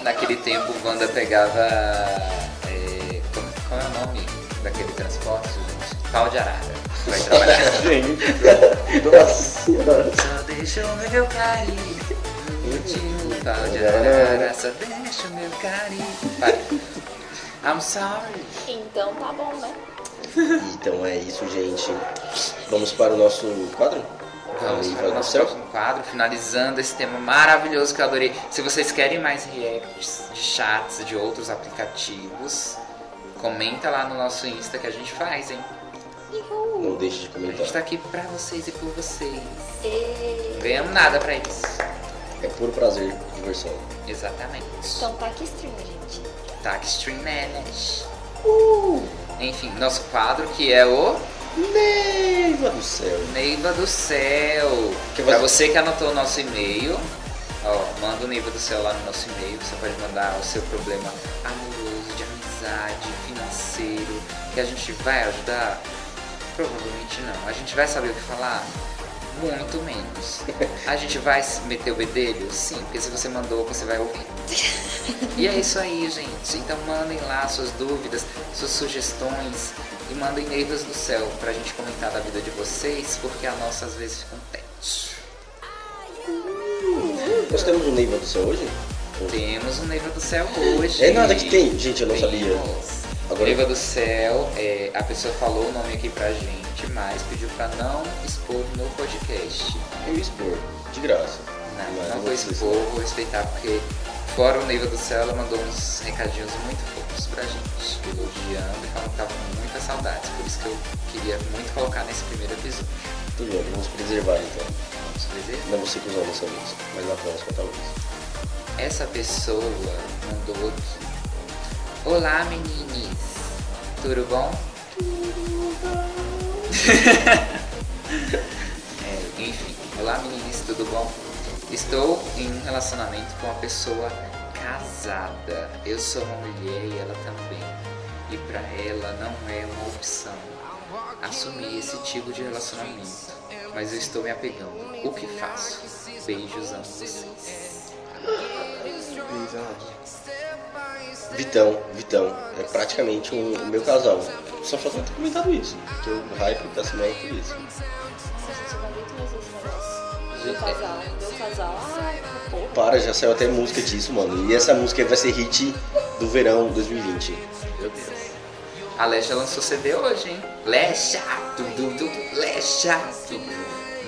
Naquele tempo, Wanda pegava. é, como, qual é o nome daquele transporte, gente? Pau de arara. Vai trabalhar. Gente, Nossa senhora. Só deixa o meu carinho. De arara. Só deixa o meu carinho. Vai. I'm sorry. Então tá bom, né? Então é isso, gente. Vamos para o nosso quadro? Vamos para o nosso céu. próximo quadro, finalizando esse tema maravilhoso que eu adorei. Se vocês querem mais reacts de chats de outros aplicativos, comenta lá no nosso Insta que a gente faz, hein? Não deixe de A comentar. gente tá aqui pra vocês e por vocês. E... Não ganhamos nada pra isso. É puro prazer, diversão. Exatamente. Então tá aqui stream, gente. Tac Stream Manage. Enfim, nosso quadro que é o Neiva do céu. Neiva do Céu. Que Pra você- você que anotou o nosso e-mail, ó, manda o Neiva do Céu lá no nosso e-mail. Você pode mandar o seu problema amoroso, de amizade, financeiro, que a gente vai ajudar. Provavelmente não. A gente vai saber o que falar? Muito menos. A gente vai meter o bedelho? Sim, porque se você mandou, você vai ouvir. E é isso aí, gente. Então mandem lá suas dúvidas, suas sugestões e mandem neivas do céu pra gente comentar da vida de vocês, porque a nossa às vezes fica um tete. Nós temos um Neiva do céu hoje? Temos um Neiva do Céu hoje. É nada que tem. Gente, eu não sabia. Temos. Agora- Neiva do Céu, é, a pessoa falou o nome aqui pra gente, mas pediu pra não expor no podcast. Eu ia expor, de graça. Não, Mas não eu vou expor, vou respeitar, porque fora o Neiva do Céu, ela mandou uns recadinhos muito fofos pra gente, elogiando e falando que tava com muitas saudades, por isso que eu queria muito colocar nesse primeiro episódio. Tudo bem, vamos preservar então. Vamos fazer? Não vou ser cuzão dessa vez, mas na próxima talvez. Essa pessoa mandou aqui. Olá meninis, tudo bom? É, enfim, olá meninis, tudo bom? Estou em um relacionamento com uma pessoa casada. Eu sou uma mulher e ela também. E pra ela não é uma opção assumir esse tipo de relacionamento. Mas eu estou me apegando. O que faço? Beijos amo vocês. Exato. Vitão, Vitão, é praticamente um, o meu casal. Só falta ter comentado isso, porque o hype tá se por isso. Meu Gente, casal, meu casal. Ai, porra. Para, já saiu até música disso, mano. E essa música vai ser hit do verão 2020. Meu Deus. A Lesha lançou CD hoje, hein? Lesha! Tu, tu, tu, tu, Lesha! Tu.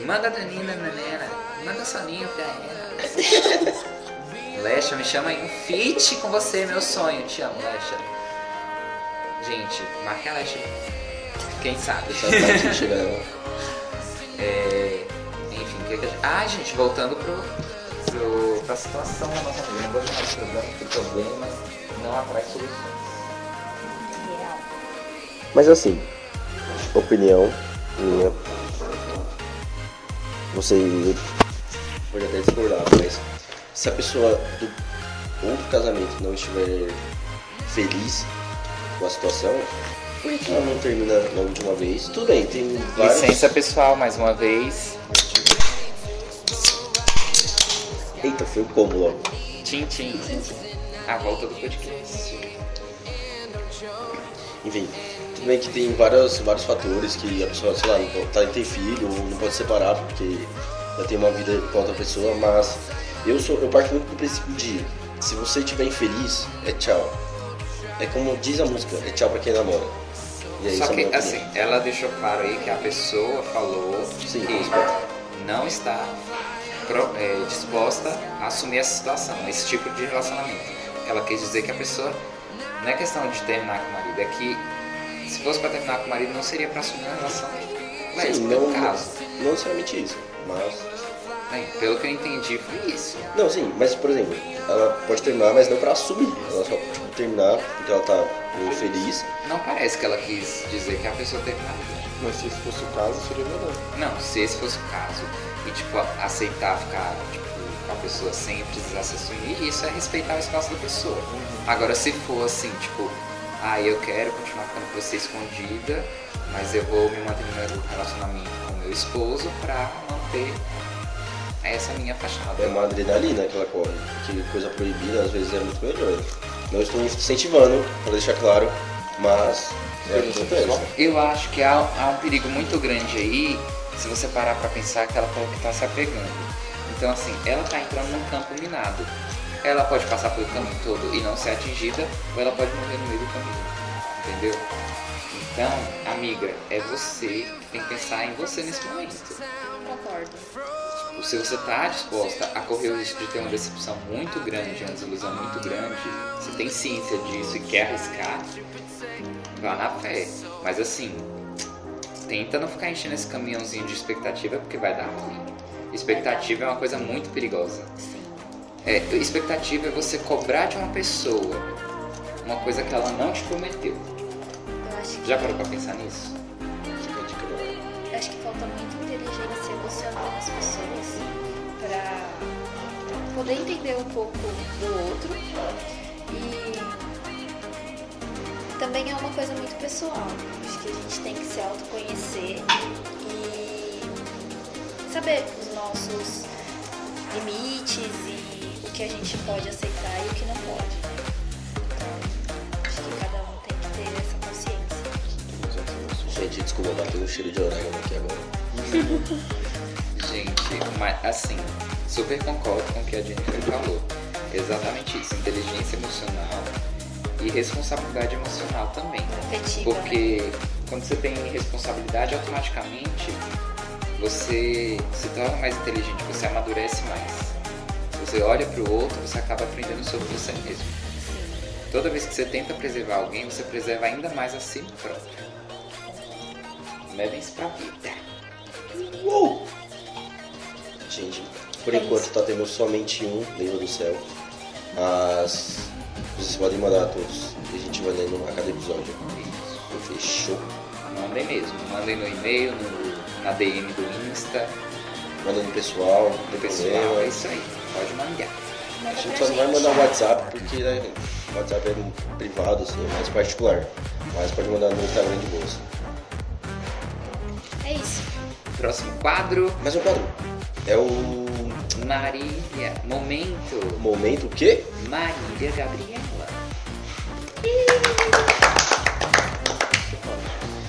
Manda a Danina, Nanena. Manda soninho pra ela. Lesha, me chama aí um feat com você, meu sonho. Te amo, Lesha. Gente, marque a Lesha. Quem sabe? Essa parte que chega nela. É, enfim, o que, que a gente... Ah, gente, voltando pro, pro, pra situação da nossa amiga. Não vou chamar de problema, porque problemas não atrai soluções. Mas assim, opinião minha. Você pode até discordar, mas se a pessoa do outro casamento não estiver feliz com a situação, por que ela não termina logo de uma vez? Tudo bem, tem vários. Licença pessoal, mais uma vez. Eita, foi o combo logo. Tchim, tchim. A volta do podcast. Enfim, tudo bem que tem vários, vários fatores que a pessoa, sei lá, não pode, tá, tem filho, ou não pode separar porque já tem uma vida com outra pessoa, mas eu sou eu parto muito do princípio de se você estiver infeliz, é tchau. É como diz a música, é tchau pra quem namora. E é Só a que, minha assim, ela deixou claro aí que a pessoa falou Sim, que não está pro- é, disposta a assumir essa situação, esse tipo de relacionamento. Ela quis dizer que a pessoa não é questão de terminar com o marido, é que se fosse pra terminar com o marido não seria pra assumir uma relação Sim, lésbica, não, caso. não necessariamente isso, mas Bem, pelo que eu entendi foi isso. Não, sim, mas por exemplo, ela pode terminar, mas não pra assumir. Ela só tipo, terminar porque ela tá meio feliz. Não parece que ela quis dizer que a pessoa terminaria. Mas se esse fosse o caso, seria melhor. Não, se esse fosse o caso e tipo aceitar ficar tipo, com a pessoa sem precisar se assumir, isso é respeitar o espaço da pessoa. Agora se for assim, tipo, ah, eu quero continuar ficando com você escondida, mas eu vou me manter no relacionamento com o meu esposo pra manter essa minha fachada. É uma adrenalina que ela corre. Porque coisa proibida às vezes é muito melhor. Não estou incentivando, pra deixar claro, mas é o que acontece. Eu acho que há, há um perigo muito grande aí, se você parar pra pensar que ela falou que tá se apegando. Então, assim, ela tá entrando num campo minado. Ela pode passar pelo campo todo e não ser atingida, ou ela pode morrer no meio do caminho. Entendeu? Então, amiga, é você que tem que pensar em você nesse momento. concordo. Se você tá disposta a correr o risco de ter uma decepção muito grande, uma desilusão muito grande, você tem ciência disso e quer arriscar, vá na fé. Mas assim, tenta não ficar enchendo esse caminhãozinho de expectativa porque vai dar ruim. Expectativa é uma coisa muito perigosa. É, expectativa é você cobrar de uma pessoa uma coisa que ela não te prometeu. Já parou pra pensar nisso? Acho que falta muita inteligência emocional nas pessoas poder entender um pouco do outro. E também é uma coisa muito pessoal. Acho que a gente tem que se autoconhecer e saber os nossos limites e o que a gente pode aceitar e o que não pode. né? Então, acho que cada um tem que ter essa consciência. Gente, desculpa, bateu um cheiro de orégano aqui agora. Gente, mas assim, super concordo com o que a Jennifer falou. Exatamente isso, inteligência emocional e responsabilidade emocional também. Afetiva, né? Porque quando você tem responsabilidade, automaticamente você se torna mais inteligente, você amadurece mais. Você olha para o outro, você acaba aprendendo sobre você mesmo. Toda vez que você tenta preservar alguém, você preserva ainda mais a si próprio. Levem isso pra vida. Uou! Gente, por É enquanto isso. tá tendo somente um livro do céu. Mas vocês podem mandar a todos. E a gente vai lendo a cada episódio. Fechou? Mandem mesmo. Mandem no e-mail, no- na DM do Insta, Manda no pessoal, do no pessoal. pessoal. É isso aí. Pode mandar. A Manda gente pra só não vai gente. mandar o WhatsApp porque né, o WhatsApp é privado, assim, é mais particular. Mas pode mandar no Instagram de bolsa. É isso. Próximo quadro. Mas o quadro é o Marília. Momento. momento o quê? Marília Gabriela.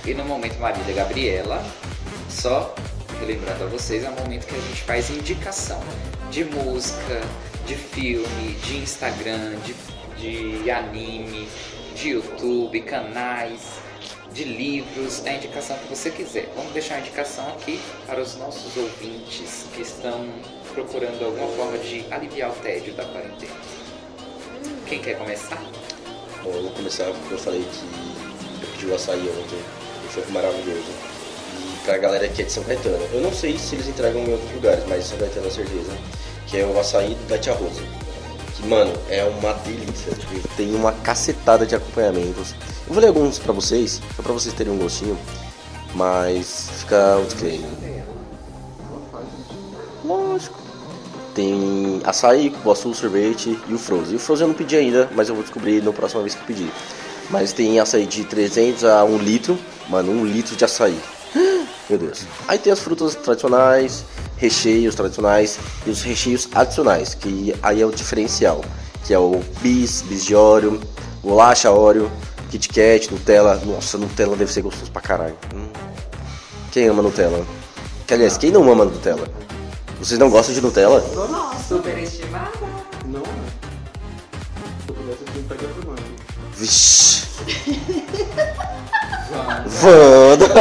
E no momento Marília Gabriela, só relembrando a vocês, é o momento que a gente faz indicação de música, de filme, de Instagram, de, de anime, de YouTube, canais, de livros, é a indicação que você quiser. Vamos deixar a indicação aqui para os nossos ouvintes que estão procurando alguma forma de aliviar o tédio da quarentena. Quem quer começar? Bom, eu vou começar porque eu falei que eu pedi o açaí ontem. Foi maravilhoso. E pra galera que é de São Caetano, eu não sei se eles entregam em outros lugares, mas São Caetano é certeza. Que é o açaí da Tia Rosa. Que, mano, é uma delícia. Tipo, tem uma cacetada de acompanhamentos. Eu vou ler alguns pra vocês, só pra vocês terem um gostinho. Mas fica o disclaimer. Tem açaí, cupuaçu, sorvete e o Frozen. E o Frozen eu não pedi ainda, mas eu vou descobrir na próxima vez que eu pedir. Mas tem açaí de 300 a 1 litro. Mano, 1 litro de açaí. Meu Deus. Aí tem as frutas tradicionais, recheios tradicionais e os recheios adicionais, que aí é o diferencial. Que é o bis, bis de óleo, bolacha óleo, Kit Kat, Nutella. Nossa, Nutella deve ser gostoso pra caralho. Hum. Quem ama Nutella? Que, aliás, quem não ama Nutella? Vocês não gostam de Nutella? Superestimada. Não, né? Se eu pudesse, eu mano. Vixe. Wanda.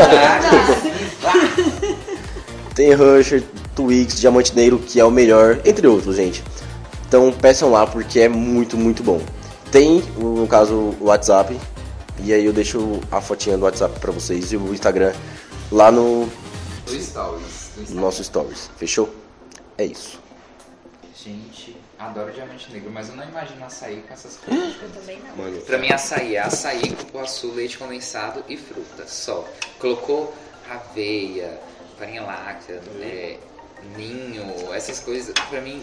Tem Rusher, Twix, Diamante Negro, que é o melhor, entre outros, gente. Então peçam lá porque é muito, muito bom. Tem, no caso, o WhatsApp. E aí eu deixo a fotinha do WhatsApp pra vocês e o Instagram lá no Do Stories. Do no nosso Stories. Fechou? É isso. Gente, adoro diamante negro, mas eu não imagino açaí com essas coisas. Eu também não. Mano, Pra mim, açaí é açaí, cupuaçu, leite condensado e fruta, só. Colocou aveia, farinha láctea, é, ninho, essas coisas, pra mim,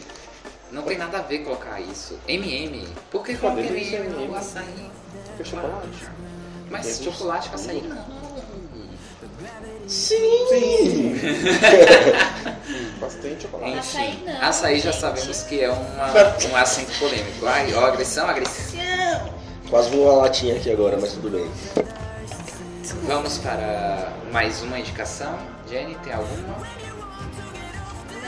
não tem nada a ver colocar isso. MM, por que coloca delícia, MM no açaí? Porque é chocolate. Mas Tem chocolate com açaí não. Sim! Bastante chocolate. Açaí não, Açaí já gente. sabemos que é uma, um assunto polêmico. Ai, ó, agressão, agressão. Quase voou a latinha aqui agora, mas tudo bem. Vamos para mais uma indicação. Jenny, tem alguma?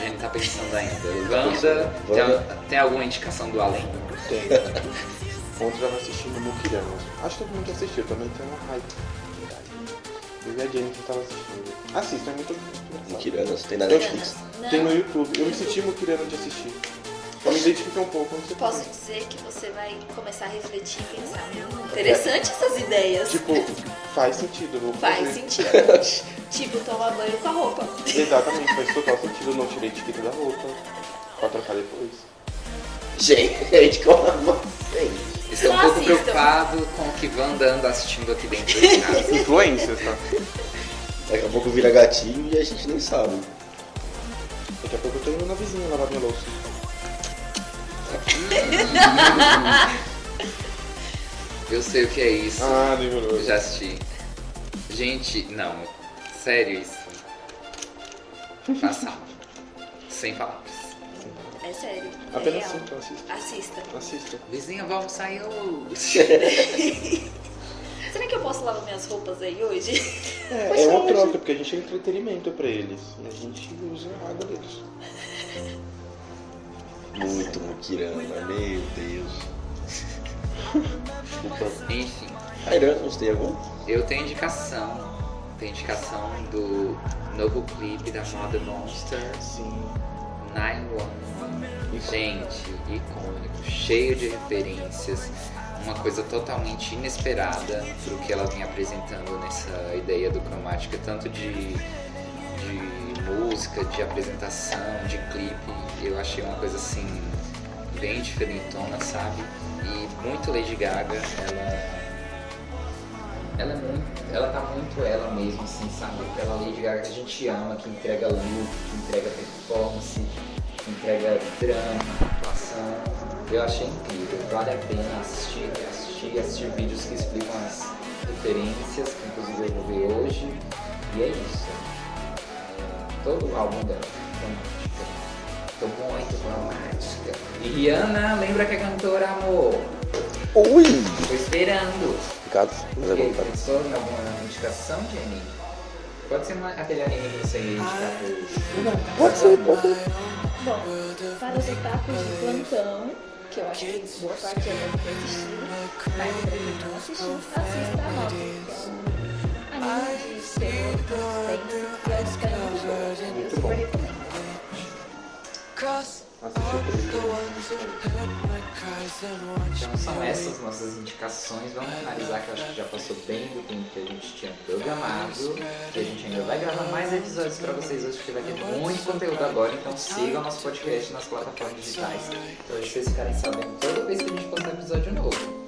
Jenny tá pensando ainda. Wanda, tem, tem alguma indicação do além? Tem. Ontem eu tava assistindo Mukirama. Acho que todo mundo assistiu, também tem uma hype. Eu e a Jennifer tava assistindo. Assista, é muito engraçado. Mukiranas, tem na Não. Netflix. Tem no YouTube. Eu me senti Mukirana de assistir. Eu me identifiquei um pouco, não sei Posso porquê. dizer que você vai começar a refletir e pensar, hum, interessante essas ideias. Tipo, faz sentido, vou Faz fazer. sentido. tipo, tomar banho com a roupa. Exatamente, faz total sentido. Eu não tirei etiqueta da roupa pra trocar depois. Gente, como vocês? Estou um pouco preocupado com o que vão andando assistindo aqui dentro de casa. Influências, tá? Daqui a pouco vira gatinho e a gente nem sabe. Daqui a pouco eu tô indo na vizinha lavar minha louça. Eu sei o que é isso. Ah, demorou. Eu já assisti. Gente, não. Sério isso. Passado. Sem palavras. É sério. é Apenas real. sim, então assista. Assista. Assista. Vizinha, vamos sair hoje. Será que eu posso lavar minhas roupas aí hoje? É, é uma troca, porque a gente é entretenimento pra eles. E a gente usa a água deles. Muito Mukirana, meu Deus. Desculpa. Enfim, Airan, você tem algum? eu tenho indicação. Tenho indicação do novo clipe da Mother Monster Sim. 911. Gente, icônico, cheio de referências, uma coisa totalmente inesperada pro que ela vem apresentando nessa ideia do cromática, tanto de, de música, de apresentação, de clipe. Eu achei uma coisa assim, bem diferentona, sabe? E muito Lady Gaga, ela. Ela é muito. Ela tá muito ela mesma, assim, sabe? Aquela Lady Gaga que a gente ama, que entrega look, que entrega performance, que entrega drama, atuação. Eu achei incrível, vale a pena assistir, assistir, assistir vídeos que explicam as referências, que inclusive eu vou ver hoje. E é isso. É, todo o álbum dela, romântica. Tô muito romântica. E Rihanna, lembra que é cantora, amor? Ui! Tô esperando. Obrigado, mas é Ok, vontade. pensou em alguma indicação, Jenny? Pode ser uma- aquele anime que você ia indicar pro... Pode ser, pode ser. Bom, para os otakus de plantão, que eu acho que boa parte já deve ter assistido, mas pra quem não assistiu, assista a Nota, que é um anime de terror, suspense, e é muito boa. Eu super recomendo. Assistiu Então são essas nossas indicações. Vamos finalizar que eu acho que já passou bem do tempo que a gente tinha programado. Que a gente ainda vai gravar mais episódios pra vocês hoje, porque vai ter muito conteúdo agora. Então sigam nosso podcast nas plataformas digitais. Pra vocês ficarem sabendo toda vez que a gente postar episódio novo.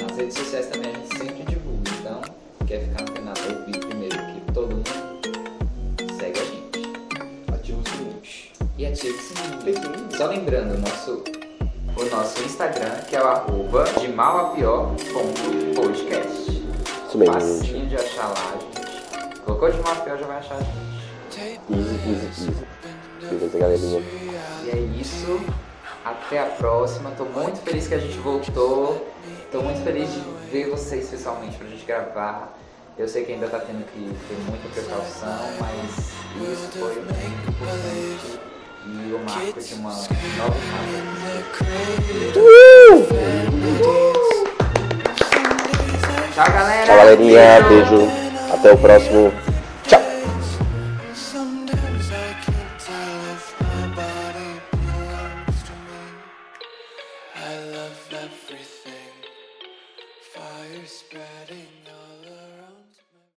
Nas redes sociais também a gente sempre divulga. Então, quer ficar antenado, ouvir primeiro que todo mundo segue a gente. Ativa o sininho. E ative o sininho. Só lembrando, o nosso, nosso Instagram, que é o arroba de mal a pior ponto podcast. Isso mesmo, gente. Facinho de achar lá, gente. Colocou de mal a pior, já vai achar a gente. Easy, easy, easy. Beleza, galerinha. E é isso. Até a próxima. Tô muito feliz que a gente voltou. Tô muito feliz de ver vocês pessoalmente pra gente gravar. Eu sei que ainda tá tendo que ter muita precaução, mas isso foi muito importante. E o marco de uma nova fase. Tchau, galera! Tchau, galerinha. Beijo. Até o próximo.